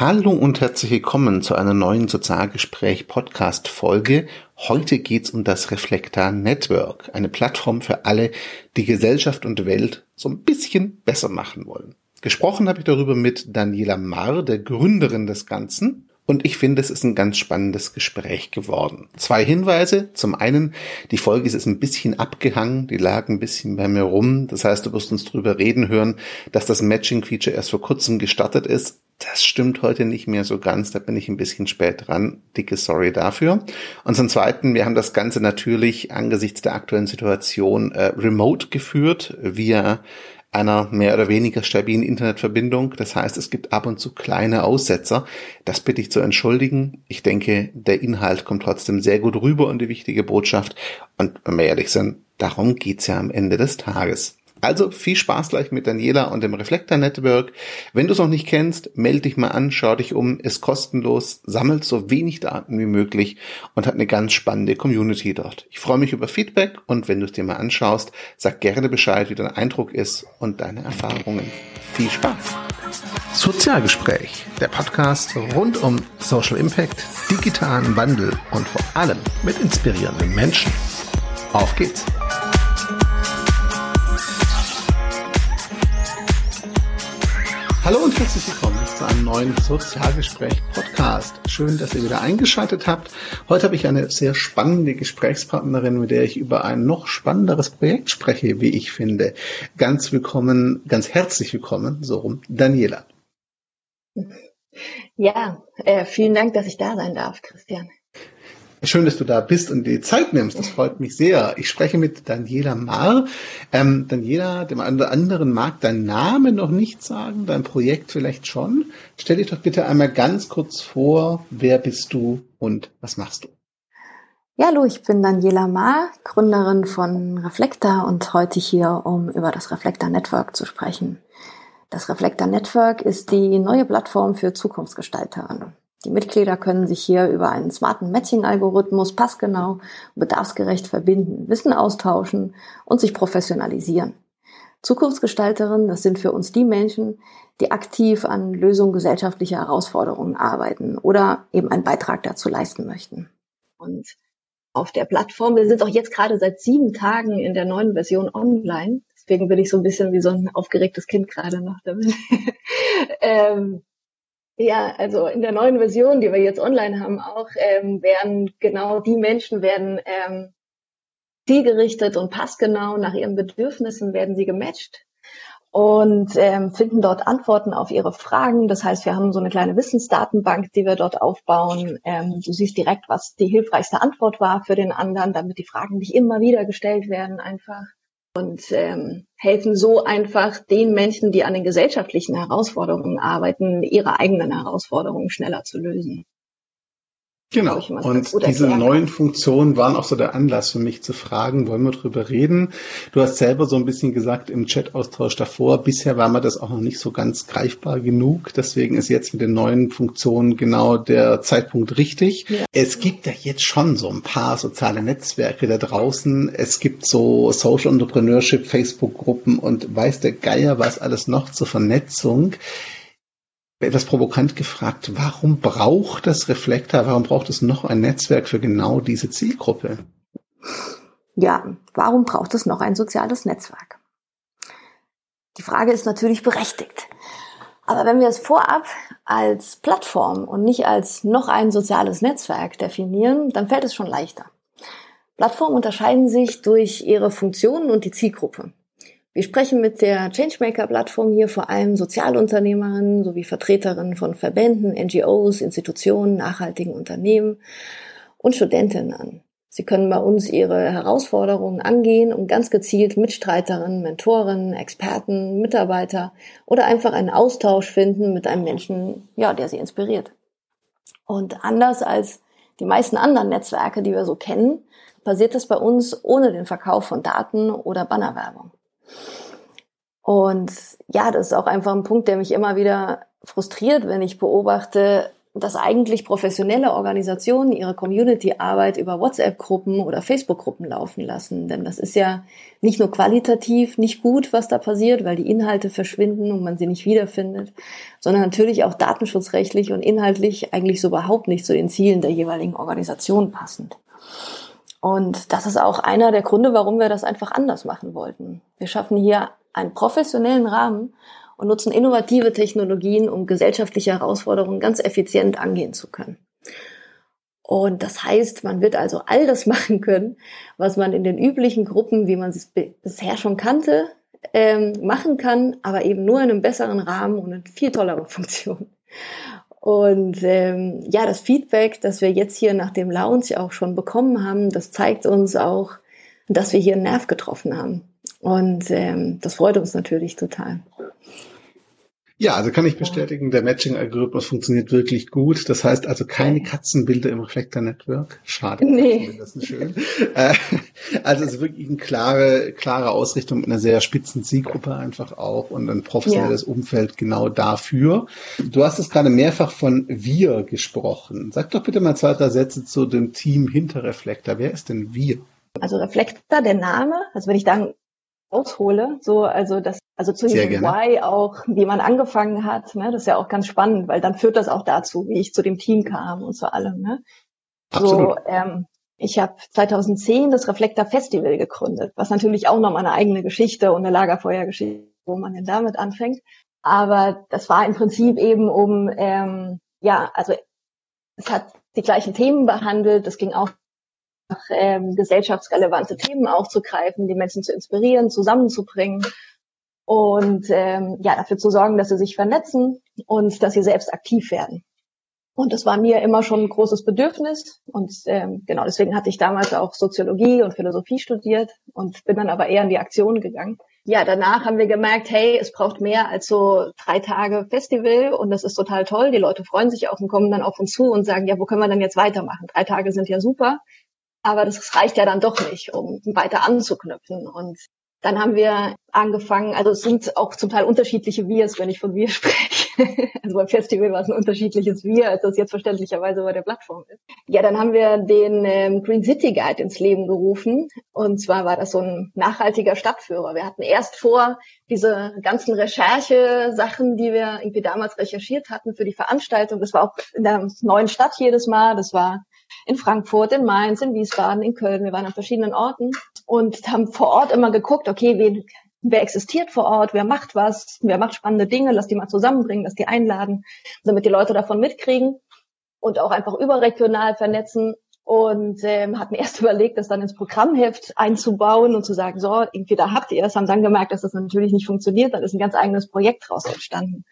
Hallo und herzlich willkommen zu einer neuen Sozialgespräch Podcast Folge. Heute geht's um das Reflektor Network, eine Plattform für alle, die Gesellschaft und Welt so ein bisschen besser machen wollen. Gesprochen habe ich darüber mit Daniela Marr, der Gründerin des Ganzen. Und ich finde, es ist ein ganz spannendes Gespräch geworden. Zwei Hinweise. Zum einen, die Folge ist ein bisschen abgehangen, die lag ein bisschen bei mir rum. Das heißt, du wirst uns drüber reden hören, dass das Matching-Feature erst vor kurzem gestartet ist. Das stimmt heute nicht mehr so ganz, da bin ich ein bisschen spät dran. Dicke Sorry dafür. Und zum Zweiten, wir haben das Ganze natürlich angesichts der aktuellen Situation äh, remote geführt, via einer mehr oder weniger stabilen Internetverbindung. Das heißt, es gibt ab und zu kleine Aussetzer. Das bitte ich zu entschuldigen. Ich denke, der Inhalt kommt trotzdem sehr gut rüber und die wichtige Botschaft. Und wenn wir ehrlich sind, darum geht's ja am Ende des Tages. Also viel Spaß gleich mit Daniela und dem Reflektor Network. Wenn du es noch nicht kennst, melde dich mal an, schau dich um, ist kostenlos, sammelt so wenig Daten wie möglich und hat eine ganz spannende Community dort. Ich freue mich über Feedback und wenn du es dir mal anschaust, sag gerne Bescheid, wie dein Eindruck ist und deine Erfahrungen. Viel Spaß! Sozialgespräch, der Podcast rund um Social Impact, digitalen Wandel und vor allem mit inspirierenden Menschen. Auf geht's! Hallo und herzlich willkommen zu einem neuen Sozialgespräch-Podcast. Schön, dass ihr wieder eingeschaltet habt. Heute habe ich eine sehr spannende Gesprächspartnerin, mit der ich über ein noch spannenderes Projekt spreche, wie ich finde. Ganz willkommen, ganz herzlich willkommen, so rum, Daniela. Ja, äh, vielen Dank, dass ich da sein darf, Christian. Schön, dass du da bist und die Zeit nimmst. Das freut mich sehr. Ich spreche mit Daniela Marr. Ähm, Daniela, dem anderen mag dein Name noch nicht sagen, dein Projekt vielleicht schon. Stell dich doch bitte einmal ganz kurz vor, wer bist du und was machst du? Ja, hallo, ich bin Daniela Marr, Gründerin von Reflektor und heute hier, um über das Reflektor Network zu sprechen. Das Reflektor Network ist die neue Plattform für Zukunftsgestalterinnen. Die Mitglieder können sich hier über einen smarten Matching-Algorithmus passgenau und bedarfsgerecht verbinden, Wissen austauschen und sich professionalisieren. Zukunftsgestalterinnen, das sind für uns die Menschen, die aktiv an Lösung gesellschaftlicher Herausforderungen arbeiten oder eben einen Beitrag dazu leisten möchten. Und auf der Plattform, wir sind auch jetzt gerade seit sieben Tagen in der neuen Version online. Deswegen bin ich so ein bisschen wie so ein aufgeregtes Kind gerade noch damit. ähm, ja, also in der neuen Version, die wir jetzt online haben, auch ähm, werden genau die Menschen werden ähm, zielgerichtet und passgenau nach ihren Bedürfnissen werden sie gematcht und ähm, finden dort Antworten auf ihre Fragen. Das heißt, wir haben so eine kleine Wissensdatenbank, die wir dort aufbauen. Ähm, du siehst direkt, was die hilfreichste Antwort war für den anderen, damit die Fragen nicht immer wieder gestellt werden einfach und ähm, helfen so einfach den Menschen, die an den gesellschaftlichen Herausforderungen arbeiten, ihre eigenen Herausforderungen schneller zu lösen. Genau. Und diese neuen Funktionen waren auch so der Anlass für mich zu fragen, wollen wir drüber reden? Du hast selber so ein bisschen gesagt im Chat-Austausch davor, bisher war mir das auch noch nicht so ganz greifbar genug. Deswegen ist jetzt mit den neuen Funktionen genau der Zeitpunkt richtig. Ja. Es gibt ja jetzt schon so ein paar soziale Netzwerke da draußen. Es gibt so Social Entrepreneurship, Facebook-Gruppen und weiß der Geier was alles noch zur Vernetzung etwas provokant gefragt, warum braucht das Reflektor, warum braucht es noch ein Netzwerk für genau diese Zielgruppe? Ja, warum braucht es noch ein soziales Netzwerk? Die Frage ist natürlich berechtigt. Aber wenn wir es vorab als Plattform und nicht als noch ein soziales Netzwerk definieren, dann fällt es schon leichter. Plattformen unterscheiden sich durch ihre Funktionen und die Zielgruppe. Wir sprechen mit der Changemaker-Plattform hier vor allem Sozialunternehmerinnen sowie Vertreterinnen von Verbänden, NGOs, Institutionen, nachhaltigen Unternehmen und Studentinnen an. Sie können bei uns ihre Herausforderungen angehen und ganz gezielt Mitstreiterinnen, Mentorinnen, Experten, Mitarbeiter oder einfach einen Austausch finden mit einem Menschen, ja, der sie inspiriert. Und anders als die meisten anderen Netzwerke, die wir so kennen, passiert das bei uns ohne den Verkauf von Daten oder Bannerwerbung. Und ja, das ist auch einfach ein Punkt, der mich immer wieder frustriert, wenn ich beobachte, dass eigentlich professionelle Organisationen ihre Community-Arbeit über WhatsApp-Gruppen oder Facebook-Gruppen laufen lassen. Denn das ist ja nicht nur qualitativ nicht gut, was da passiert, weil die Inhalte verschwinden und man sie nicht wiederfindet, sondern natürlich auch datenschutzrechtlich und inhaltlich eigentlich so überhaupt nicht zu den Zielen der jeweiligen Organisation passend. Und das ist auch einer der Gründe, warum wir das einfach anders machen wollten. Wir schaffen hier einen professionellen Rahmen und nutzen innovative Technologien, um gesellschaftliche Herausforderungen ganz effizient angehen zu können. Und das heißt, man wird also all das machen können, was man in den üblichen Gruppen, wie man es bisher schon kannte, ähm, machen kann, aber eben nur in einem besseren Rahmen und in viel tolleren Funktionen. Und ähm, ja, das Feedback, das wir jetzt hier nach dem Lounge auch schon bekommen haben, das zeigt uns auch, dass wir hier einen Nerv getroffen haben. Und ähm, das freut uns natürlich total. Ja, also kann ich bestätigen, der Matching-Algorithmus funktioniert wirklich gut. Das heißt also keine Katzenbilder im Reflektor-Network. Schade. Nee. Das ist schön. Äh, also es ist wirklich eine klare, klare Ausrichtung mit einer sehr spitzen Zielgruppe einfach auch und ein professionelles ja. Umfeld genau dafür. Du hast es gerade mehrfach von wir gesprochen. Sag doch bitte mal zwei, drei Sätze zu dem Team hinter Reflektor. Wer ist denn wir? Also Reflektor, der Name, also wenn ich dann aushole, so, also das also zu diesem Why auch, wie man angefangen hat, ne, das ist ja auch ganz spannend, weil dann führt das auch dazu, wie ich zu dem Team kam und zu allem. Ne? Absolut. So, ähm, ich habe 2010 das Reflektor Festival gegründet, was natürlich auch noch mal eine eigene Geschichte und eine Lagerfeuergeschichte, wo man denn damit anfängt. Aber das war im Prinzip eben um, ähm, ja, also es hat die gleichen Themen behandelt. Es ging auch ähm, gesellschaftsrelevante Themen aufzugreifen, die Menschen zu inspirieren, zusammenzubringen und ähm, ja dafür zu sorgen, dass sie sich vernetzen und dass sie selbst aktiv werden. Und das war mir immer schon ein großes Bedürfnis. Und ähm, genau deswegen hatte ich damals auch Soziologie und Philosophie studiert und bin dann aber eher in die Aktion gegangen. Ja, danach haben wir gemerkt, hey, es braucht mehr als so drei Tage Festival und das ist total toll. Die Leute freuen sich auch und kommen dann auf uns zu und sagen, ja, wo können wir denn jetzt weitermachen? Drei Tage sind ja super. Aber das reicht ja dann doch nicht, um weiter anzuknüpfen. Und dann haben wir angefangen, also es sind auch zum Teil unterschiedliche Wirs, wenn ich von Wir spreche. Also beim Festival war es ein unterschiedliches Wir, als das jetzt verständlicherweise bei der Plattform ist. Ja, dann haben wir den ähm, Green City Guide ins Leben gerufen. Und zwar war das so ein nachhaltiger Stadtführer. Wir hatten erst vor, diese ganzen Recherche-Sachen, die wir irgendwie damals recherchiert hatten für die Veranstaltung. Das war auch in der neuen Stadt jedes Mal. Das war in Frankfurt, in Mainz, in Wiesbaden, in Köln. Wir waren an verschiedenen Orten und haben vor Ort immer geguckt, okay, wen, wer existiert vor Ort, wer macht was, wer macht spannende Dinge, lass die mal zusammenbringen, lass die einladen, damit die Leute davon mitkriegen und auch einfach überregional vernetzen und ähm, hatten erst überlegt, das dann ins Programmheft einzubauen und zu sagen, so, irgendwie da habt ihr es, haben dann gemerkt, dass das natürlich nicht funktioniert, dann ist ein ganz eigenes Projekt daraus entstanden.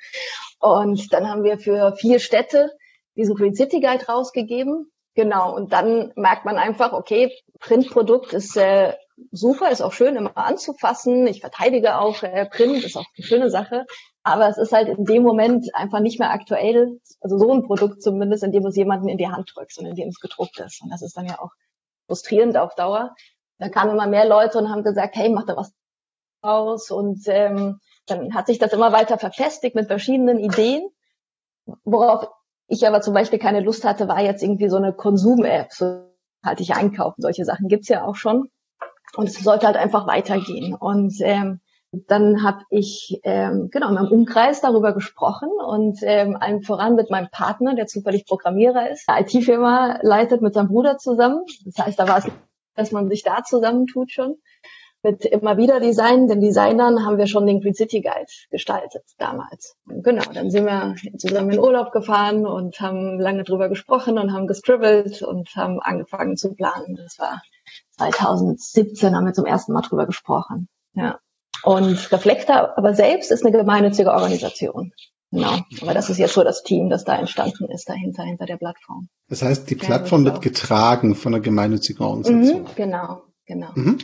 Und dann haben wir für vier Städte diesen Green City Guide rausgegeben. Genau, und dann merkt man einfach, okay, Printprodukt ist äh, super, ist auch schön immer anzufassen. Ich verteidige auch äh, Print, ist auch eine schöne Sache. Aber es ist halt in dem Moment einfach nicht mehr aktuell, also so ein Produkt zumindest, in dem es jemanden in die Hand drückst und in dem es gedruckt ist. Und das ist dann ja auch frustrierend auf Dauer. Da kamen immer mehr Leute und haben gesagt, hey, mach da was draus. Und ähm, dann hat sich das immer weiter verfestigt mit verschiedenen Ideen, worauf ich aber zum Beispiel keine Lust hatte, war jetzt irgendwie so eine Konsum-App, so halte ich einkaufen. Solche Sachen gibt's ja auch schon. Und es sollte halt einfach weitergehen. Und ähm, dann habe ich ähm, genau in meinem Umkreis darüber gesprochen und ähm, allen voran mit meinem Partner, der zufällig Programmierer ist, eine IT-Firma leitet mit seinem Bruder zusammen. Das heißt, da war es, dass man sich da zusammentut schon mit immer wieder Design, den Designern haben wir schon den Green City Guide gestaltet damals. Und genau, dann sind wir zusammen in Urlaub gefahren und haben lange drüber gesprochen und haben gescribbelt und haben angefangen zu planen. Das war 2017 haben wir zum ersten Mal drüber gesprochen. Ja. Und Reflektor aber selbst ist eine gemeinnützige Organisation. Genau. Aber das ist jetzt so das Team, das da entstanden ist dahinter, hinter der Plattform. Das heißt, die Plattform ja, wird getragen von einer gemeinnützigen Organisation. Mhm, genau, genau. Mhm.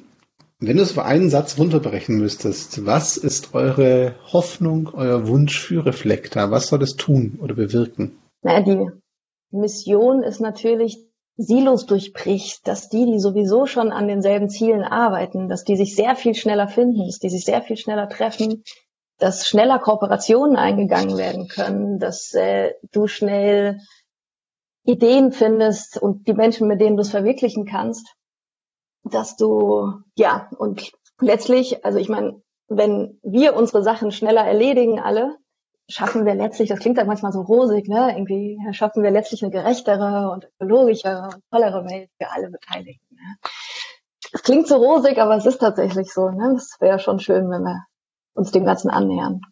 Wenn du es für einen Satz runterbrechen müsstest, was ist eure Hoffnung, euer Wunsch für Reflektor? Was soll es tun oder bewirken? Naja, die Mission ist natürlich, Silos durchbricht, dass die, die sowieso schon an denselben Zielen arbeiten, dass die sich sehr viel schneller finden, dass die sich sehr viel schneller treffen, dass schneller Kooperationen eingegangen werden können, dass äh, du schnell Ideen findest und die Menschen, mit denen du es verwirklichen kannst, dass du, ja, und letztlich, also ich meine, wenn wir unsere Sachen schneller erledigen alle, schaffen wir letztlich, das klingt dann manchmal so rosig, ne? Irgendwie schaffen wir letztlich eine gerechtere und ökologischere und tollere Welt für alle Beteiligten. Ne? Es klingt so rosig, aber es ist tatsächlich so. Ne? Das wäre schon schön, wenn wir uns dem Ganzen annähern.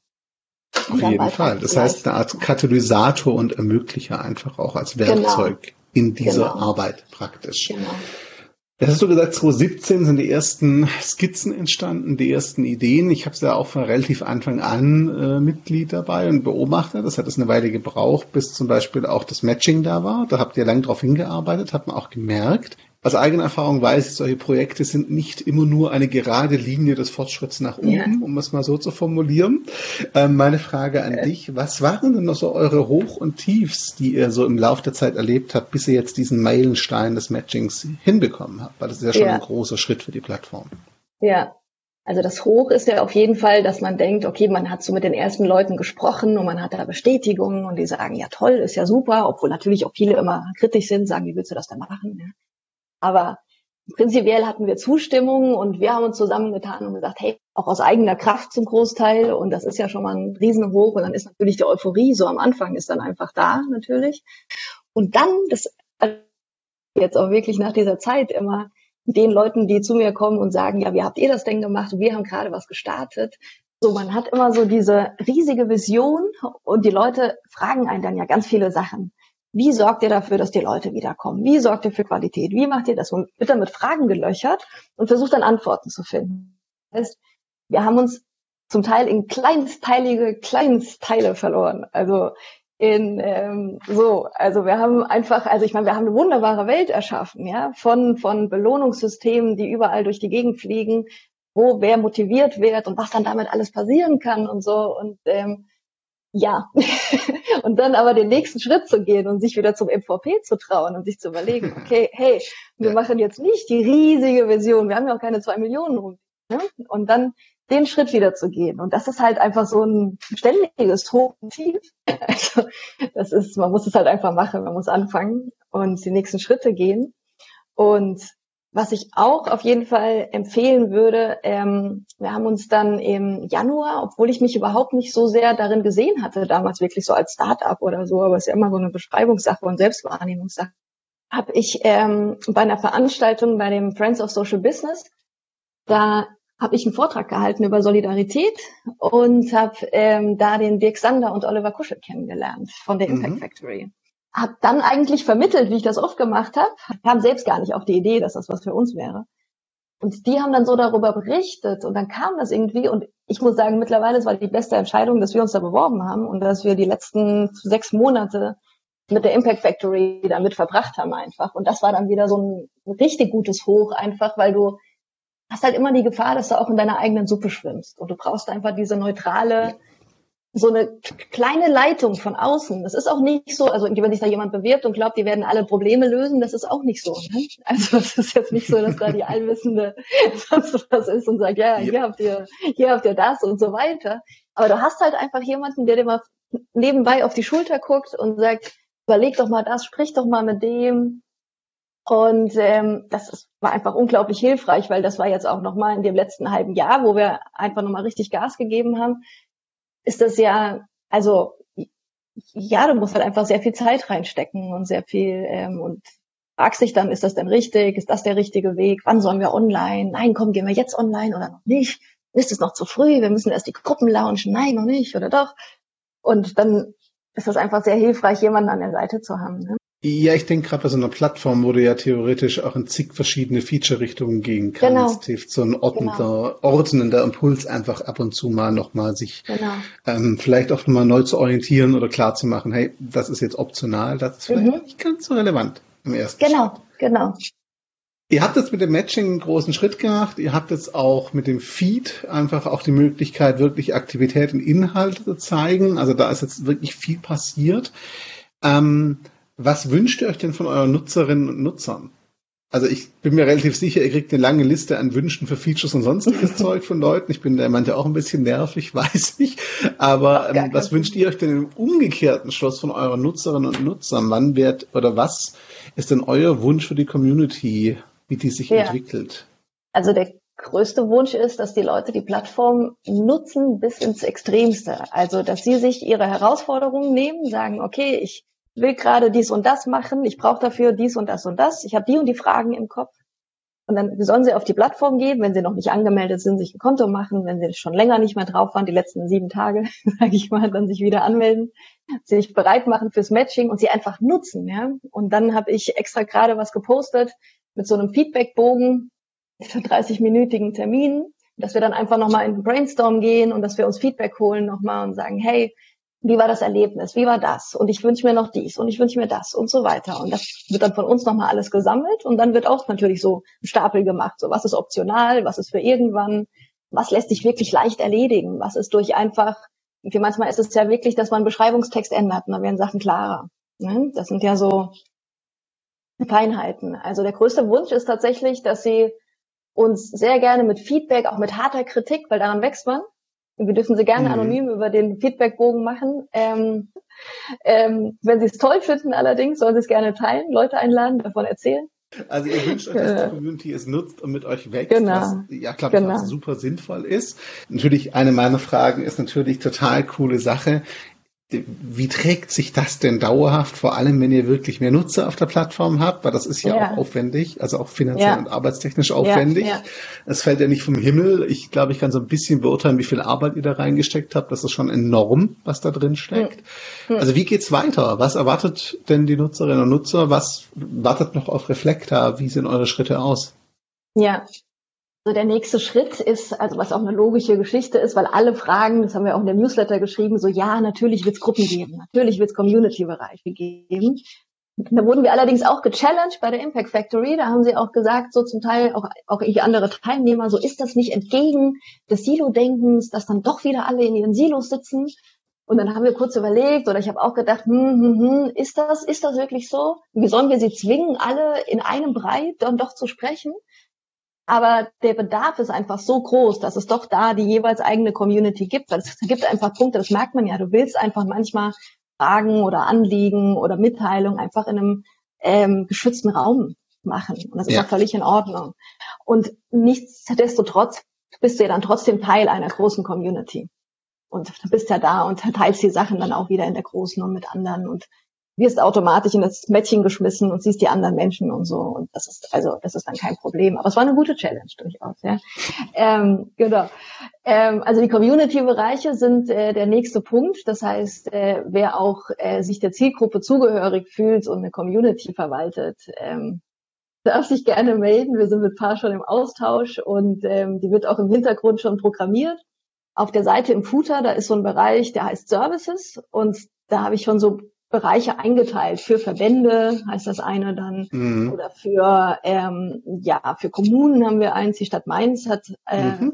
Auf jeden Fall. Das heißt, eine Art Katalysator und Ermöglicher einfach auch als Werkzeug genau. in dieser genau. Arbeit praktisch. Genau. Jetzt hast du gesagt, 2017 sind die ersten Skizzen entstanden, die ersten Ideen. Ich habe ja auch von relativ Anfang an äh, Mitglied dabei und Beobachter. Das hat es eine Weile gebraucht, bis zum Beispiel auch das Matching da war. Da habt ihr lang drauf hingearbeitet, hat man auch gemerkt. Aus eigener Erfahrung weiß ich, solche Projekte sind nicht immer nur eine gerade Linie des Fortschritts nach oben, ja. um es mal so zu formulieren. Ähm, meine Frage an ja. dich, was waren denn noch so eure Hoch- und Tiefs, die ihr so im Laufe der Zeit erlebt habt, bis ihr jetzt diesen Meilenstein des Matchings hinbekommen habt? Weil das ist ja schon ja. ein großer Schritt für die Plattform. Ja, also das Hoch ist ja auf jeden Fall, dass man denkt, okay, man hat so mit den ersten Leuten gesprochen und man hat da Bestätigungen und die sagen, ja toll, ist ja super, obwohl natürlich auch viele immer kritisch sind, sagen, wie willst du das denn machen? Aber prinzipiell hatten wir Zustimmung und wir haben uns zusammengetan und gesagt, hey, auch aus eigener Kraft zum Großteil und das ist ja schon mal ein Riesenhoch und dann ist natürlich die Euphorie so am Anfang ist dann einfach da natürlich. Und dann, das jetzt auch wirklich nach dieser Zeit immer den Leuten, die zu mir kommen und sagen, ja, wie habt ihr das denn gemacht? Wir haben gerade was gestartet. So, man hat immer so diese riesige Vision und die Leute fragen einen dann ja ganz viele Sachen. Wie sorgt ihr dafür, dass die Leute wiederkommen? Wie sorgt ihr für Qualität? Wie macht ihr das? Und wird dann mit Fragen gelöchert und versucht dann Antworten zu finden. Das heißt, wir haben uns zum Teil in kleinsteilige Kleinstteile verloren. Also in ähm, so, also wir haben einfach, also ich meine, wir haben eine wunderbare Welt erschaffen, ja, von von Belohnungssystemen, die überall durch die Gegend fliegen, wo wer motiviert wird und was dann damit alles passieren kann und so und ähm, ja. und dann aber den nächsten Schritt zu gehen und sich wieder zum MVP zu trauen und sich zu überlegen, okay, hey, wir machen jetzt nicht die riesige Vision, wir haben ja auch keine zwei Millionen rum. Ne? Und dann den Schritt wieder zu gehen. Und das ist halt einfach so ein ständiges Hoch und Tief. Also das ist, man muss es halt einfach machen, man muss anfangen und die nächsten Schritte gehen. Und was ich auch auf jeden Fall empfehlen würde, ähm, wir haben uns dann im Januar, obwohl ich mich überhaupt nicht so sehr darin gesehen hatte, damals wirklich so als Start-up oder so, aber es ist ja immer so eine Beschreibungssache und Selbstwahrnehmungssache, habe ich ähm, bei einer Veranstaltung bei dem Friends of Social Business, da habe ich einen Vortrag gehalten über Solidarität und habe ähm, da den Dirk Sander und Oliver Kuschel kennengelernt von der Impact mhm. Factory habe dann eigentlich vermittelt, wie ich das oft gemacht habe, kam selbst gar nicht auf die Idee, dass das was für uns wäre. Und die haben dann so darüber berichtet und dann kam das irgendwie und ich muss sagen, mittlerweile war die beste Entscheidung, dass wir uns da beworben haben und dass wir die letzten sechs Monate mit der Impact Factory damit verbracht haben einfach. Und das war dann wieder so ein richtig gutes Hoch einfach, weil du hast halt immer die Gefahr, dass du auch in deiner eigenen Suppe schwimmst und du brauchst einfach diese neutrale, so eine kleine Leitung von außen. Das ist auch nicht so, also wenn sich da jemand bewirbt und glaubt, die werden alle Probleme lösen, das ist auch nicht so. Ne? Also es ist jetzt nicht so, dass da die Allwissende sonst was ist und sagt, ja, hier habt ihr, hier habt ihr das und so weiter. Aber du hast halt einfach jemanden, der dir mal nebenbei auf die Schulter guckt und sagt, überleg doch mal das, sprich doch mal mit dem. Und ähm, das ist, war einfach unglaublich hilfreich, weil das war jetzt auch nochmal in dem letzten halben Jahr, wo wir einfach nochmal richtig Gas gegeben haben ist das ja, also ja, du musst halt einfach sehr viel Zeit reinstecken und sehr viel ähm, und fragst dich dann, ist das denn richtig? Ist das der richtige Weg? Wann sollen wir online? Nein, komm, gehen wir jetzt online oder noch nicht? Ist es noch zu früh? Wir müssen erst die Gruppen launchen. Nein, noch nicht oder doch? Und dann ist das einfach sehr hilfreich, jemanden an der Seite zu haben. Ne? Ja, ich denke gerade bei so einer Plattform, wo du ja theoretisch auch in zig verschiedene Feature-Richtungen gehen kannst, genau. hilft so ein ordnender, genau. ordnender Impuls einfach ab und zu mal nochmal sich genau. ähm, vielleicht auch nochmal neu zu orientieren oder klar zu machen, hey, das ist jetzt optional, das ist vielleicht mhm. nicht ganz so relevant im ersten Genau, Schritt. genau. Ihr habt jetzt mit dem Matching einen großen Schritt gemacht. Ihr habt jetzt auch mit dem Feed einfach auch die Möglichkeit, wirklich Aktivität und Inhalte zu zeigen. Also da ist jetzt wirklich viel passiert. Ähm, was wünscht ihr euch denn von euren Nutzerinnen und Nutzern? Also ich bin mir relativ sicher, ihr kriegt eine lange Liste an Wünschen für Features und sonstiges Zeug von Leuten. Ich bin da manchmal auch ein bisschen nervig, weiß ich. Aber ähm, was wünscht ihr euch denn im umgekehrten Schluss von euren Nutzerinnen und Nutzern? Wann wird oder was ist denn euer Wunsch für die Community, wie die sich ja. entwickelt? Also der größte Wunsch ist, dass die Leute die Plattform nutzen bis ins Extremste. Also, dass sie sich ihre Herausforderungen nehmen, sagen, okay, ich will gerade dies und das machen, ich brauche dafür dies und das und das, ich habe die und die Fragen im Kopf. Und dann sollen sie auf die Plattform gehen, wenn sie noch nicht angemeldet sind, sich ein Konto machen, wenn sie schon länger nicht mehr drauf waren, die letzten sieben Tage, sage ich mal, dann sich wieder anmelden, sich bereit machen fürs Matching und sie einfach nutzen. Ja? Und dann habe ich extra gerade was gepostet mit so einem Feedbackbogen für 30-minütigen Termin, dass wir dann einfach nochmal in den Brainstorm gehen und dass wir uns Feedback holen nochmal und sagen, hey, wie war das Erlebnis, wie war das und ich wünsche mir noch dies und ich wünsche mir das und so weiter. Und das wird dann von uns nochmal alles gesammelt und dann wird auch natürlich so ein Stapel gemacht, so was ist optional, was ist für irgendwann, was lässt sich wirklich leicht erledigen, was ist durch einfach, wie manchmal ist es ja wirklich, dass man Beschreibungstext ändert und dann werden Sachen klarer. Ne? Das sind ja so Feinheiten. Also der größte Wunsch ist tatsächlich, dass sie uns sehr gerne mit Feedback, auch mit harter Kritik, weil daran wächst man, wir dürfen sie gerne mhm. anonym über den Feedbackbogen machen. Ähm, ähm, wenn Sie es toll finden allerdings, sollen Sie es gerne teilen, Leute einladen, davon erzählen. Also ihr wünscht euch, dass die Community es nutzt und mit euch wächst, genau. was ja, glaube ich, genau. super sinnvoll ist. Natürlich, eine meiner Fragen ist natürlich total coole Sache wie trägt sich das denn dauerhaft, vor allem wenn ihr wirklich mehr Nutzer auf der Plattform habt, weil das ist ja, ja. auch aufwendig, also auch finanziell ja. und arbeitstechnisch aufwendig. Es fällt ja nicht vom Himmel. Ich glaube, ich kann so ein bisschen beurteilen, wie viel Arbeit ihr da reingesteckt habt. Das ist schon enorm, was da drin steckt. Hm. Hm. Also wie geht's weiter? Was erwartet denn die Nutzerinnen und Nutzer? Was wartet noch auf Reflektor? Wie sehen eure Schritte aus? Ja, also der nächste Schritt ist, also was auch eine logische Geschichte ist, weil alle fragen, das haben wir auch in der Newsletter geschrieben, so ja, natürlich wird es Gruppen geben, natürlich wird es Community-Bereiche geben. Da wurden wir allerdings auch gechallenged bei der Impact Factory. Da haben sie auch gesagt, so zum Teil auch, auch andere Teilnehmer, so ist das nicht entgegen des Silo-Denkens, dass dann doch wieder alle in ihren Silos sitzen. Und dann haben wir kurz überlegt, oder ich habe auch gedacht, hm, hm, hm, ist das, ist das wirklich so? Wie sollen wir sie zwingen, alle in einem Brei dann doch zu sprechen? Aber der Bedarf ist einfach so groß, dass es doch da die jeweils eigene Community gibt. Es gibt einfach Punkte, das merkt man ja. Du willst einfach manchmal Fragen oder Anliegen oder Mitteilungen einfach in einem ähm, geschützten Raum machen. Und das ist ja. auch völlig in Ordnung. Und nichtsdestotrotz bist du ja dann trotzdem Teil einer großen Community. Und du bist ja da und teilst die Sachen dann auch wieder in der großen und mit anderen. Und wirst automatisch in das Mädchen geschmissen und siehst die anderen Menschen und so. Und das ist, also, das ist dann kein Problem. Aber es war eine gute Challenge durchaus, ja. Ähm, genau. Ähm, also die Community-Bereiche sind äh, der nächste Punkt. Das heißt, äh, wer auch äh, sich der Zielgruppe zugehörig fühlt und eine Community verwaltet, ähm, darf sich gerne melden. Wir sind mit Paar schon im Austausch und ähm, die wird auch im Hintergrund schon programmiert. Auf der Seite im Footer, da ist so ein Bereich, der heißt Services und da habe ich schon so Bereiche eingeteilt. Für Verbände heißt das eine dann mhm. oder für ähm, ja für Kommunen haben wir eins. Die Stadt Mainz hat äh, mhm.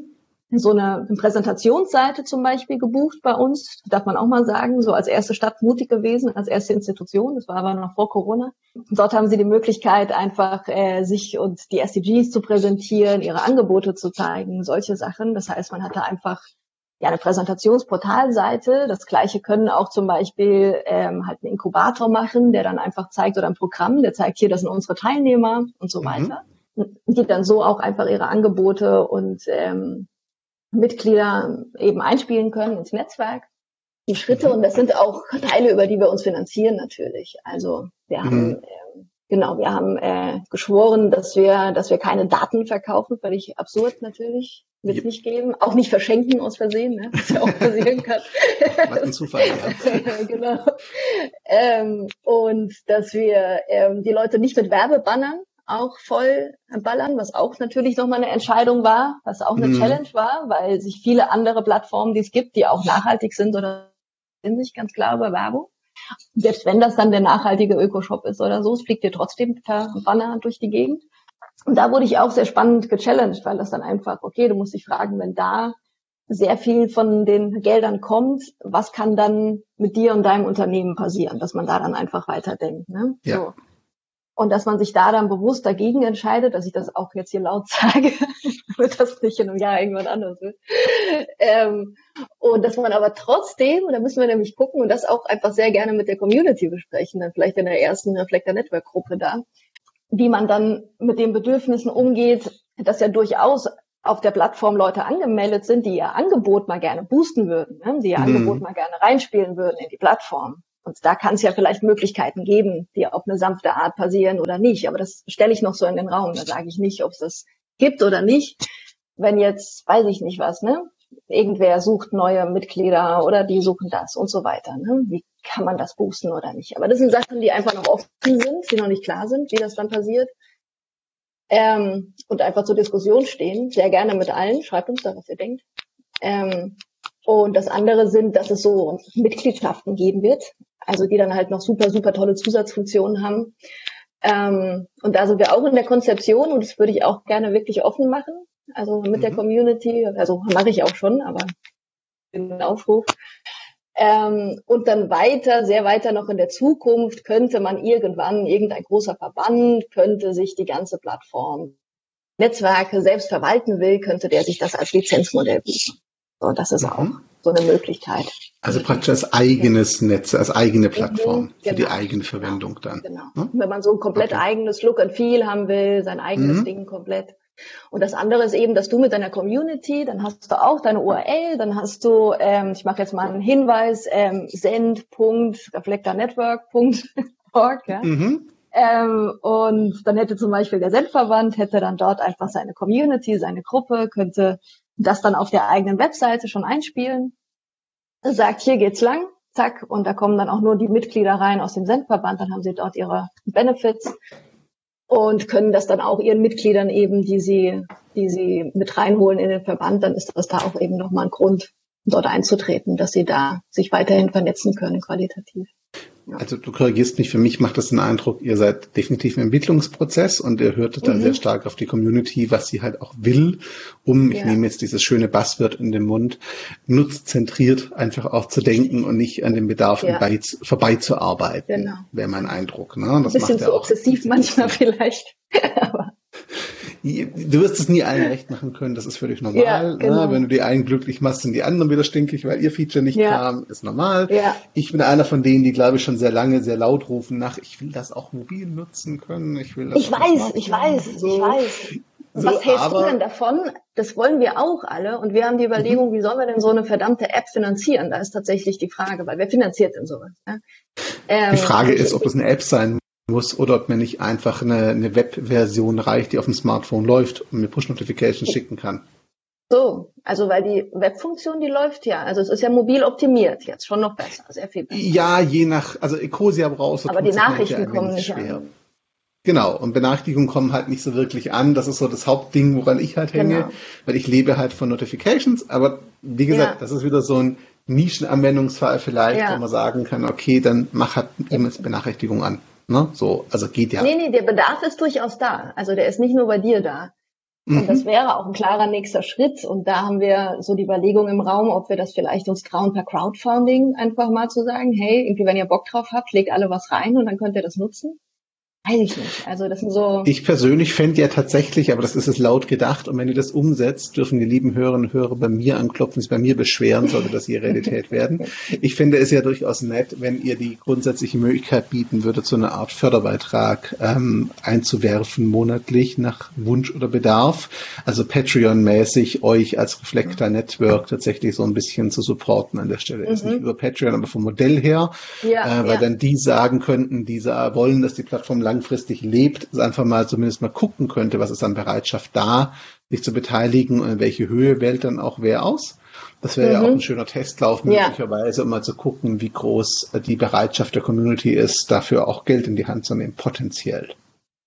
so eine, eine Präsentationsseite zum Beispiel gebucht bei uns. Darf man auch mal sagen, so als erste Stadt mutig gewesen, als erste Institution. Das war aber noch vor Corona. Und dort haben sie die Möglichkeit einfach äh, sich und die SDGs zu präsentieren, ihre Angebote zu zeigen, solche Sachen. Das heißt, man hatte einfach ja, eine Präsentationsportalseite. Das gleiche können auch zum Beispiel ähm, halt einen Inkubator machen, der dann einfach zeigt oder ein Programm, der zeigt hier, das sind unsere Teilnehmer und so mhm. weiter. Die dann so auch einfach ihre Angebote und ähm, Mitglieder eben einspielen können ins Netzwerk. Die Schritte, mhm. und das sind auch Teile, über die wir uns finanzieren natürlich. Also wir mhm. haben ähm, Genau, wir haben äh, geschworen, dass wir, dass wir keine Daten verkaufen, völlig absurd natürlich, wird es nicht geben, auch nicht verschenken aus Versehen, ne, was ja auch passieren kann. Was ein Zufall, ja. genau. Ähm, und dass wir ähm, die Leute nicht mit Werbebannern auch voll ballern, was auch natürlich nochmal eine Entscheidung war, was auch eine mhm. Challenge war, weil sich viele andere Plattformen, die es gibt, die auch nachhaltig sind oder sind sich ganz klar über Werbung selbst wenn das dann der nachhaltige Ökoshop ist oder so, es fliegt dir trotzdem per Banner durch die Gegend. Und da wurde ich auch sehr spannend gechallenged, weil das dann einfach, okay, du musst dich fragen, wenn da sehr viel von den Geldern kommt, was kann dann mit dir und deinem Unternehmen passieren, dass man da dann einfach weiterdenkt. Ne? Ja. So. Und dass man sich da dann bewusst dagegen entscheidet, dass ich das auch jetzt hier laut sage, wird das nicht in einem Jahr irgendwann anders wird. Ähm, und dass man aber trotzdem, und da müssen wir nämlich gucken und das auch einfach sehr gerne mit der Community besprechen, dann vielleicht in der ersten Reflektor Network Gruppe da, wie man dann mit den Bedürfnissen umgeht, dass ja durchaus auf der Plattform Leute angemeldet sind, die ihr Angebot mal gerne boosten würden, ne? die ihr mhm. Angebot mal gerne reinspielen würden in die Plattform. Und da kann es ja vielleicht Möglichkeiten geben, die auf eine sanfte Art passieren oder nicht. Aber das stelle ich noch so in den Raum. Da sage ich nicht, ob es das gibt oder nicht. Wenn jetzt, weiß ich nicht was, ne? Irgendwer sucht neue Mitglieder oder die suchen das und so weiter. Ne? Wie kann man das boosten oder nicht? Aber das sind Sachen, die einfach noch offen sind, die noch nicht klar sind, wie das dann passiert. Ähm, und einfach zur Diskussion stehen. Sehr gerne mit allen. Schreibt uns da, was ihr denkt. Ähm, und das andere sind, dass es so Mitgliedschaften geben wird also die dann halt noch super, super tolle Zusatzfunktionen haben. Ähm, und da sind wir auch in der Konzeption und das würde ich auch gerne wirklich offen machen. Also mit mhm. der Community, also mache ich auch schon, aber den Aufruf. Ähm, und dann weiter, sehr weiter noch in der Zukunft könnte man irgendwann, irgendein großer Verband könnte sich die ganze Plattform Netzwerke selbst verwalten will, könnte der sich das als Lizenzmodell buchen. So, das ist mhm. auch so eine Möglichkeit. Also praktisch als eigenes Netz, als eigene Plattform mhm, genau. für die genau. eigene Verwendung dann. Genau. Ne? Wenn man so ein komplett okay. eigenes Look and Feel haben will, sein eigenes mhm. Ding komplett. Und das andere ist eben, dass du mit deiner Community, dann hast du auch deine URL, dann hast du, ähm, ich mache jetzt mal einen Hinweis, ähm, send.reflectornetwork.org, ja. Mhm. Ähm, und dann hätte zum Beispiel der Sendverband, hätte dann dort einfach seine Community, seine Gruppe, könnte das dann auf der eigenen Webseite schon einspielen, sagt, hier geht's lang, zack, und da kommen dann auch nur die Mitglieder rein aus dem Sendverband, dann haben sie dort ihre Benefits und können das dann auch ihren Mitgliedern eben, die sie, die sie mit reinholen in den Verband, dann ist das da auch eben nochmal ein Grund, dort einzutreten, dass sie da sich weiterhin vernetzen können qualitativ. Also du korrigierst mich, für mich macht das den Eindruck, ihr seid definitiv im Entwicklungsprozess und ihr hörtet mhm. da sehr stark auf die Community, was sie halt auch will, um, ja. ich nehme jetzt dieses schöne Buzzword in den Mund, nutzzentriert einfach auch zu denken und nicht an den Bedarfen ja. vorbeizuarbeiten, genau. wäre mein Eindruck. Ne? Das Ein bisschen macht ja so obsessiv manchmal vielleicht. Du wirst es nie allen recht machen können, das ist völlig normal. Ja, ne? genau. ne? Wenn du die einen glücklich machst, sind die anderen wieder stinkig, weil ihr Feature nicht ja. kam, ist normal. Ja. Ich bin einer von denen, die, glaube ich, schon sehr lange, sehr laut rufen nach, ich will das auch mobil nutzen können. Ich will das Ich weiß, ich weiß, so. ich weiß. So, Was hältst du denn davon? Das wollen wir auch alle. Und wir haben die Überlegung, mhm. wie sollen wir denn so eine verdammte App finanzieren? Da ist tatsächlich die Frage, weil wer finanziert denn sowas? Ja? Ähm, die Frage ist, ob es eine App sein muss oder ob mir nicht einfach eine, eine Web-Version reicht, die auf dem Smartphone läuft und mir Push-Notifications schicken kann. So, also weil die Webfunktion, die läuft ja. Also es ist ja mobil optimiert jetzt schon noch besser, sehr viel besser. Ja, je nach, also Ecosia brauchst du. Aber die Nachrichten ja kommen nicht schwer. an. Genau, und Benachrichtigungen kommen halt nicht so wirklich an. Das ist so das Hauptding, woran ich halt hänge, genau. weil ich lebe halt von Notifications. Aber wie gesagt, ja. das ist wieder so ein Nischenanwendungsfall vielleicht, ja. wo man sagen kann, okay, dann mach halt E-Mails-Benachrichtigung an. Ne? So, also geht ja. Nee, nee, der Bedarf ist durchaus da. Also der ist nicht nur bei dir da. Und mhm. das wäre auch ein klarer nächster Schritt. Und da haben wir so die Überlegung im Raum, ob wir das vielleicht uns trauen, per Crowdfunding einfach mal zu sagen, hey, irgendwie, wenn ihr Bock drauf habt, legt alle was rein und dann könnt ihr das nutzen. Weiß ich nicht. Also das sind so. Ich persönlich fände ja tatsächlich, aber das ist es laut gedacht. Und wenn ihr das umsetzt, dürfen die lieben Hörerinnen und Hörer bei mir anklopfen, sich bei mir beschweren, sollte das hier Realität werden. Ich finde es ja durchaus nett, wenn ihr die grundsätzliche Möglichkeit bieten würdet, so eine Art Förderbeitrag ähm, einzuwerfen monatlich nach Wunsch oder Bedarf. Also Patreon-mäßig euch als Reflektor Network tatsächlich so ein bisschen zu supporten an der Stelle. Mhm. Ist nicht über Patreon, aber vom Modell her, ja, äh, weil ja. dann die sagen könnten, die wollen, dass die Plattform lang langfristig lebt, einfach mal zumindest mal gucken könnte, was ist an Bereitschaft da, sich zu beteiligen und in welche Höhe wählt dann auch wer aus. Das wäre mhm. ja auch mhm. ein schöner Testlauf möglicherweise, ja. um mal zu gucken, wie groß die Bereitschaft der Community ist, dafür auch Geld in die Hand zu nehmen, potenziell.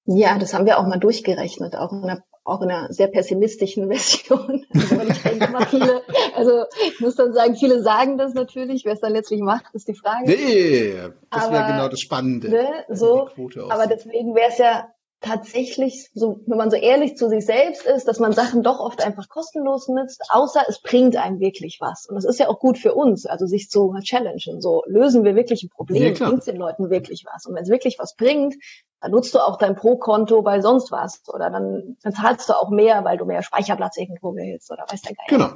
Ja, das haben wir auch mal durchgerechnet, auch in der auch in einer sehr pessimistischen Version. Also ich denke viele, also ich muss dann sagen, viele sagen das natürlich, wer es dann letztlich macht, ist die Frage. Nee, das wäre genau das Spannende. Ne, so, aber deswegen wäre es ja tatsächlich so, wenn man so ehrlich zu sich selbst ist, dass man Sachen doch oft einfach kostenlos nützt, außer es bringt einem wirklich was. Und das ist ja auch gut für uns, also sich zu challengen. So lösen wir wirklich ein Problem, ja, bringt den Leuten wirklich was. Und wenn es wirklich was bringt, Dann nutzt du auch dein Pro-Konto bei sonst was. Oder dann, dann zahlst du auch mehr, weil du mehr Speicherplatz irgendwo willst oder weiß der Geil. Genau.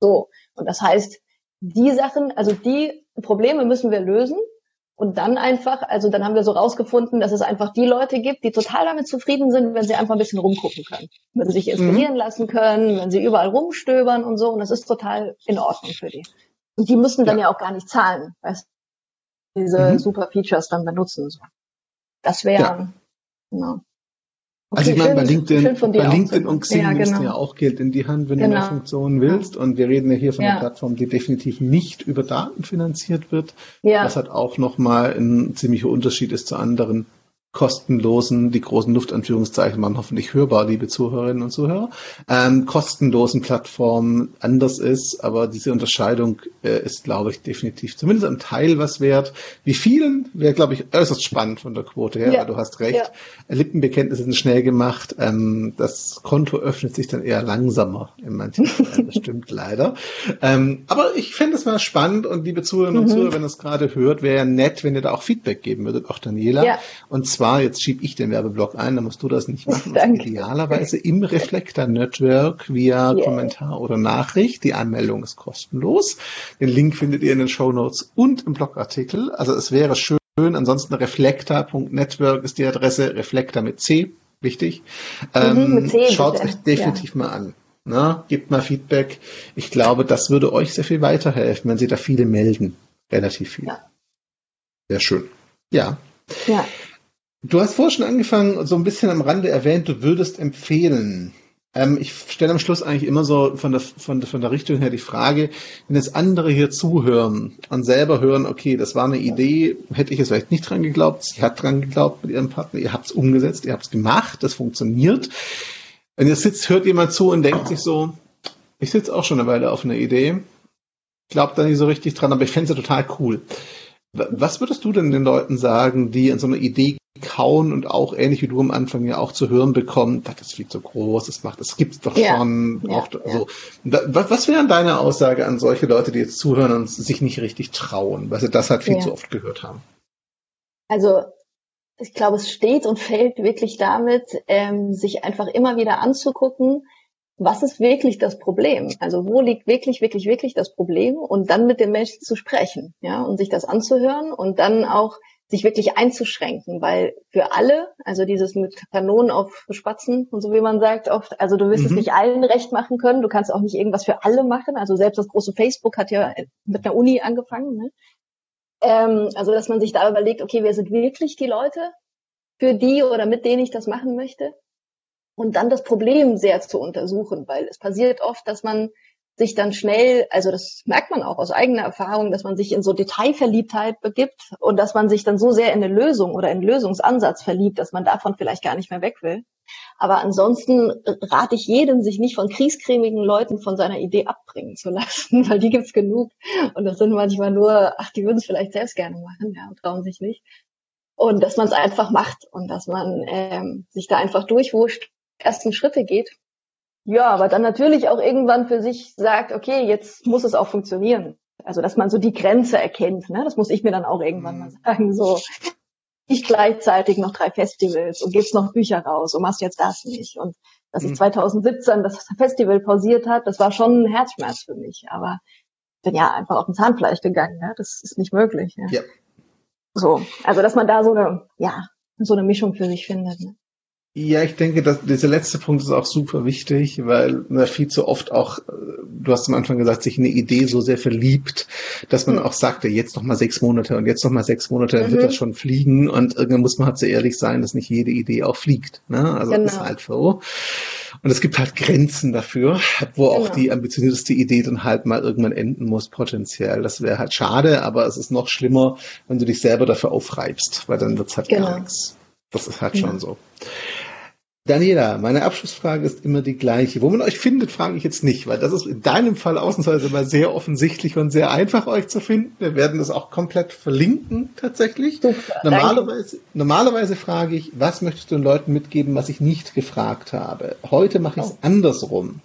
So. Und das heißt, die Sachen, also die Probleme müssen wir lösen. Und dann einfach, also dann haben wir so rausgefunden, dass es einfach die Leute gibt, die total damit zufrieden sind, wenn sie einfach ein bisschen rumgucken können. Wenn sie sich inspirieren mhm. lassen können, wenn sie überall rumstöbern und so. Und das ist total in Ordnung für die. Und die müssen dann ja, ja auch gar nicht zahlen, weißt diese mhm. super Features dann benutzen. So. Das wäre, ja. genau. Okay, also ich meine, bei LinkedIn, bei LinkedIn und Xing ja, genau. nimmst du ja auch Geld in die Hand, wenn genau. du mehr Funktionen willst. Und wir reden ja hier von ja. einer Plattform, die definitiv nicht über Daten finanziert wird. Ja. Was halt auch nochmal ein ziemlicher Unterschied ist zu anderen kostenlosen, die großen Luftanführungszeichen waren hoffentlich hörbar, liebe Zuhörerinnen und Zuhörer, ähm, kostenlosen Plattformen anders ist, aber diese Unterscheidung äh, ist, glaube ich, definitiv zumindest ein Teil was wert. Wie vielen wäre, glaube ich, äußerst spannend von der Quote her, ja. du hast recht. Ja. Lippenbekenntnisse sind schnell gemacht, ähm, das Konto öffnet sich dann eher langsamer in manchen Fällen, das stimmt leider. Ähm, aber ich fände es mal spannend und liebe Zuhörerinnen mhm. und Zuhörer, wenn ihr es gerade hört, wäre ja nett, wenn ihr da auch Feedback geben würdet, auch Daniela. Ja. Und zwar zwar, jetzt schiebe ich den Werbeblock ein, da musst du das nicht machen. idealerweise im Reflektor Network via yeah. Kommentar oder Nachricht. Die Anmeldung ist kostenlos. Den Link findet ihr in den Show Notes und im Blogartikel. Also es wäre schön. Ansonsten reflektor.network ist die Adresse, Reflektor mit C, wichtig. Ähm, Schaut euch definitiv ja. mal an. Na, gebt mal Feedback. Ich glaube, das würde euch sehr viel weiterhelfen, wenn Sie da viele melden. Relativ viel. Ja. Sehr schön. Ja. Ja. Du hast vorher schon angefangen, so ein bisschen am Rande erwähnt, du würdest empfehlen. Ähm, ich stelle am Schluss eigentlich immer so von der, von, von der Richtung her die Frage, wenn jetzt andere hier zuhören und selber hören, okay, das war eine Idee, hätte ich es vielleicht nicht dran geglaubt, sie hat dran geglaubt mit ihrem Partner, ihr habt es umgesetzt, ihr habt es gemacht, das funktioniert. Wenn ihr sitzt, hört jemand zu und denkt sich so, ich sitze auch schon eine Weile auf einer Idee, glaubt da nicht so richtig dran, aber ich fände es ja total cool. Was würdest du denn den Leuten sagen, die an so einer Idee kauen und auch ähnlich wie du am Anfang ja auch zu hören bekommen, das ist viel zu groß, das macht, das gibt's doch ja, schon. Ja, auch, also, ja. was, was wäre deine Aussage an solche Leute, die jetzt zuhören und sich nicht richtig trauen, weil sie das halt viel zu oft gehört haben? Also ich glaube, es steht und fällt wirklich damit, ähm, sich einfach immer wieder anzugucken, was ist wirklich das Problem? Also wo liegt wirklich, wirklich, wirklich das Problem? Und dann mit den Menschen zu sprechen, ja, und sich das anzuhören und dann auch sich wirklich einzuschränken, weil für alle, also dieses mit Kanonen auf Spatzen und so wie man sagt oft, also du wirst mhm. es nicht allen recht machen können, du kannst auch nicht irgendwas für alle machen, also selbst das große Facebook hat ja mit einer Uni angefangen, ne? ähm, also dass man sich da überlegt, okay, wer sind wirklich die Leute, für die oder mit denen ich das machen möchte und dann das Problem sehr zu untersuchen, weil es passiert oft, dass man sich dann schnell, also das merkt man auch aus eigener Erfahrung, dass man sich in so Detailverliebtheit begibt und dass man sich dann so sehr in eine Lösung oder in einen Lösungsansatz verliebt, dass man davon vielleicht gar nicht mehr weg will. Aber ansonsten rate ich jedem, sich nicht von kriescremigen Leuten von seiner Idee abbringen zu lassen, weil die gibt's genug. Und das sind manchmal nur, ach, die würden es vielleicht selbst gerne machen, ja, und trauen sich nicht. Und dass man es einfach macht und dass man ähm, sich da einfach durchwurscht, ersten Schritte geht. Ja, aber dann natürlich auch irgendwann für sich sagt, okay, jetzt muss es auch funktionieren. Also, dass man so die Grenze erkennt, ne? das muss ich mir dann auch irgendwann mal mhm. sagen, so nicht gleichzeitig noch drei Festivals und gibst noch Bücher raus und machst jetzt das nicht. Und dass ich 2017 mhm. das Festival pausiert hat, das war schon ein Herzschmerz für mich. Aber ich bin ja einfach auf den Zahnfleisch gegangen. Ne? Das ist nicht möglich. Ja. ja. So, also dass man da so eine, ja, so eine Mischung für sich findet. Ne? Ja, ich denke, dass dieser letzte Punkt ist auch super wichtig, weil man viel zu oft auch, du hast am Anfang gesagt, sich in eine Idee so sehr verliebt, dass man mhm. auch sagte, jetzt noch mal sechs Monate und jetzt noch mal sechs Monate, dann mhm. wird das schon fliegen und irgendwann muss man halt so ehrlich sein, dass nicht jede Idee auch fliegt. Ne? Also genau. das ist halt so. Und es gibt halt Grenzen dafür, wo genau. auch die ambitionierteste Idee dann halt mal irgendwann enden muss, potenziell. Das wäre halt schade, aber es ist noch schlimmer, wenn du dich selber dafür aufreibst, weil dann wird's halt genau. gar nichts. Das ist halt ja. schon so. Daniela, meine Abschlussfrage ist immer die gleiche. Wo man euch findet, frage ich jetzt nicht, weil das ist in deinem Fall ausnahmsweise immer sehr offensichtlich und sehr einfach euch zu finden. Wir werden das auch komplett verlinken tatsächlich. Normalerweise, normalerweise frage ich, was möchtest du den Leuten mitgeben, was ich nicht gefragt habe? Heute mache ich es oh. andersrum.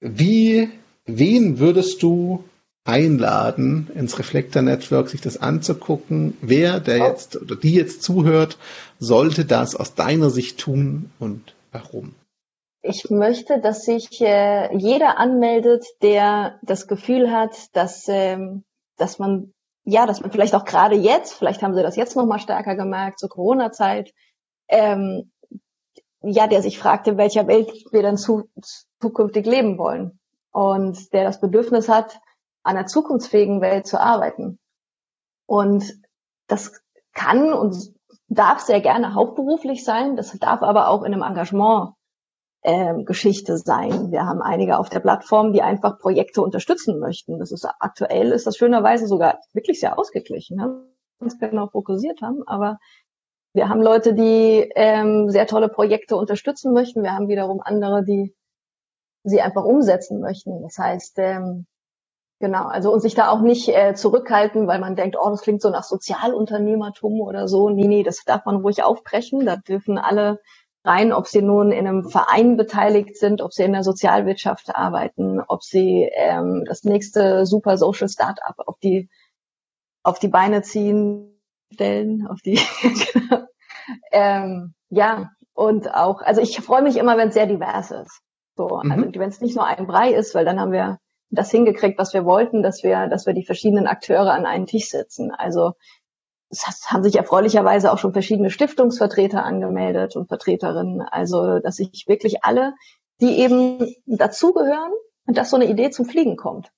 Wie, wen würdest du einladen, ins Reflektor Network sich das anzugucken. Wer, der oh. jetzt oder die jetzt zuhört, sollte das aus deiner Sicht tun und warum? Ich möchte, dass sich äh, jeder anmeldet, der das Gefühl hat, dass, ähm, dass man, ja, dass man vielleicht auch gerade jetzt, vielleicht haben sie das jetzt nochmal stärker gemerkt, zur Corona-Zeit, ähm, ja, der sich fragt, in welcher Welt wir dann zu, zukünftig leben wollen. Und der das Bedürfnis hat, an einer zukunftsfähigen Welt zu arbeiten. Und das kann und darf sehr gerne hauptberuflich sein, das darf aber auch in einem Engagement ähm, Geschichte sein. Wir haben einige auf der Plattform, die einfach Projekte unterstützen möchten. Das ist aktuell ist das schönerweise sogar wirklich sehr ausgeglichen, ne? uns genau fokussiert haben, aber wir haben Leute, die ähm, sehr tolle Projekte unterstützen möchten. Wir haben wiederum andere, die sie einfach umsetzen möchten. Das heißt, ähm, genau, also und sich da auch nicht äh, zurückhalten, weil man denkt, oh, das klingt so nach Sozialunternehmertum oder so. Nee, nee, das darf man ruhig aufbrechen. Da dürfen alle rein, ob sie nun in einem Verein beteiligt sind, ob sie in der Sozialwirtschaft arbeiten, ob sie ähm, das nächste super Social Startup auf die auf die Beine ziehen stellen, auf die ähm, ja und auch, also ich freue mich immer, wenn es sehr divers ist. So, mhm. also wenn es nicht nur ein Brei ist, weil dann haben wir das hingekriegt, was wir wollten, dass wir, dass wir die verschiedenen Akteure an einen Tisch setzen. Also es haben sich erfreulicherweise auch schon verschiedene Stiftungsvertreter angemeldet und Vertreterinnen. Also, dass sich wirklich alle, die eben dazugehören und dass so eine Idee zum Fliegen kommt.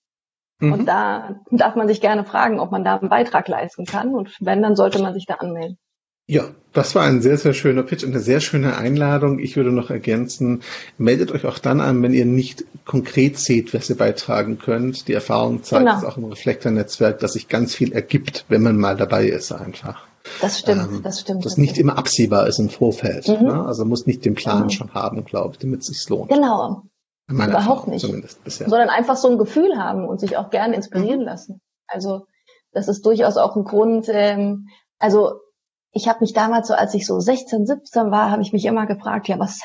Mhm. Und da darf man sich gerne fragen, ob man da einen Beitrag leisten kann. Und wenn, dann sollte man sich da anmelden. Ja, das war ein sehr, sehr schöner Pitch und eine sehr schöne Einladung. Ich würde noch ergänzen, meldet euch auch dann an, wenn ihr nicht konkret seht, was ihr beitragen könnt. Die Erfahrung zeigt genau. es auch im Reflektor-Netzwerk, dass sich ganz viel ergibt, wenn man mal dabei ist einfach. Das stimmt, ähm, das stimmt. Das nicht immer absehbar ist im Vorfeld. Mhm. Ne? Also muss nicht den Plan mhm. schon haben, glaube ich, damit es sich lohnt. Genau. Überhaupt Erfahrung nicht. Zumindest bisher. Sondern einfach so ein Gefühl haben und sich auch gerne inspirieren mhm. lassen. Also das ist durchaus auch ein Grund, ähm, also ich habe mich damals so, als ich so 16, 17 war, habe ich mich immer gefragt, ja, was,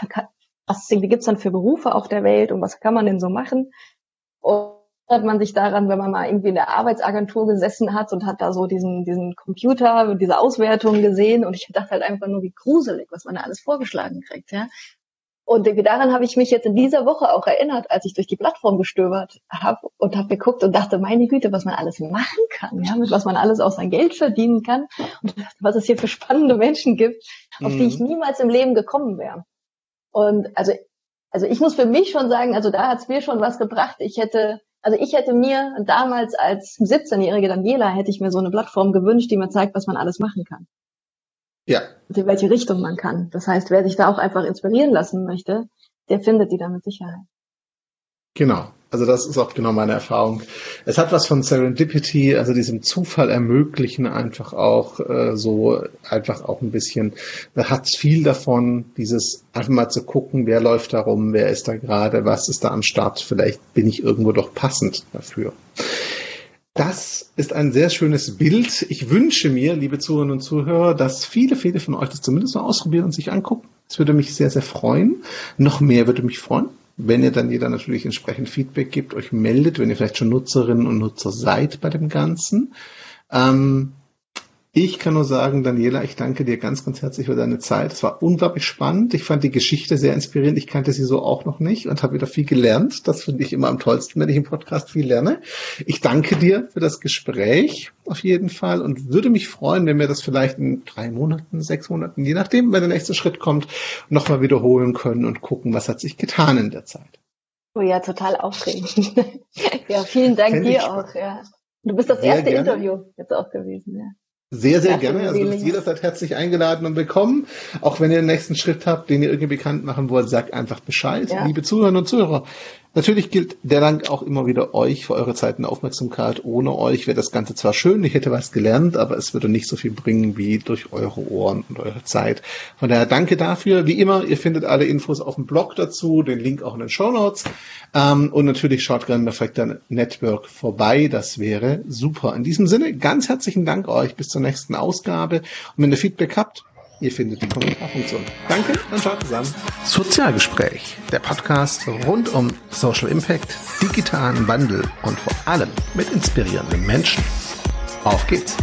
was gibt's dann für Berufe auf der Welt und was kann man denn so machen? Und hat man sich daran, wenn man mal irgendwie in der Arbeitsagentur gesessen hat und hat da so diesen, diesen Computer, diese Auswertung gesehen und ich dachte halt einfach nur, wie gruselig, was man da alles vorgeschlagen kriegt, ja. Und daran habe ich mich jetzt in dieser Woche auch erinnert, als ich durch die Plattform gestöbert habe und habe geguckt und dachte, meine Güte, was man alles machen kann, ja, mit was man alles auch sein Geld verdienen kann und was es hier für spannende Menschen gibt, auf mhm. die ich mhm. niemals im Leben gekommen wäre. Und also, also ich muss für mich schon sagen, also da hat es mir schon was gebracht. Ich hätte, also ich hätte mir damals als 17-jährige Daniela hätte ich mir so eine Plattform gewünscht, die mir zeigt, was man alles machen kann ja. in welche Richtung man kann. Das heißt, wer sich da auch einfach inspirieren lassen möchte, der findet die da mit Sicherheit. Genau. Also das ist auch genau meine Erfahrung. Es hat was von Serendipity, also diesem Zufall ermöglichen, einfach auch äh, so, einfach auch ein bisschen, da hat viel davon, dieses einfach mal zu gucken, wer läuft da rum, wer ist da gerade, was ist da am Start, vielleicht bin ich irgendwo doch passend dafür. Das ist ein sehr schönes Bild. Ich wünsche mir, liebe Zuhörerinnen und Zuhörer, dass viele, viele von euch das zumindest mal ausprobieren und sich angucken. Das würde mich sehr, sehr freuen. Noch mehr würde mich freuen, wenn ihr dann jeder natürlich entsprechend Feedback gibt, euch meldet, wenn ihr vielleicht schon Nutzerinnen und Nutzer seid bei dem Ganzen. Ähm, ich kann nur sagen, Daniela, ich danke dir ganz, ganz herzlich für deine Zeit. Es war unglaublich spannend. Ich fand die Geschichte sehr inspirierend. Ich kannte sie so auch noch nicht und habe wieder viel gelernt. Das finde ich immer am tollsten, wenn ich im Podcast viel lerne. Ich danke dir für das Gespräch auf jeden Fall und würde mich freuen, wenn wir das vielleicht in drei Monaten, sechs Monaten, je nachdem, wenn der nächste Schritt kommt, nochmal wiederholen können und gucken, was hat sich getan in der Zeit. Oh ja, total aufregend. ja, vielen Dank dir auch. Ja. Du bist das Sehr erste gerne. Interview jetzt auch gewesen. Ja. Sehr, sehr gerne. Also du bist jederzeit herzlich eingeladen und willkommen. Auch wenn ihr den nächsten Schritt habt, den ihr irgendwie bekannt machen wollt, sagt einfach Bescheid. Ja. Liebe Zuhörerinnen und Zuhörer, Natürlich gilt der Dank auch immer wieder euch für eure Zeit und Aufmerksamkeit. Ohne euch wäre das Ganze zwar schön, ich hätte was gelernt, aber es würde nicht so viel bringen wie durch eure Ohren und eure Zeit. Von daher danke dafür. Wie immer, ihr findet alle Infos auf dem Blog dazu, den Link auch in den Show Notes. Ähm, und natürlich schaut gerne bei Factor Network vorbei. Das wäre super. In diesem Sinne, ganz herzlichen Dank euch. Bis zur nächsten Ausgabe. Und wenn ihr Feedback habt, Ihr findet die Kommentarfunktion. Danke und ciao zusammen. Sozialgespräch, der Podcast rund um Social Impact, digitalen Wandel und vor allem mit inspirierenden Menschen. Auf geht's!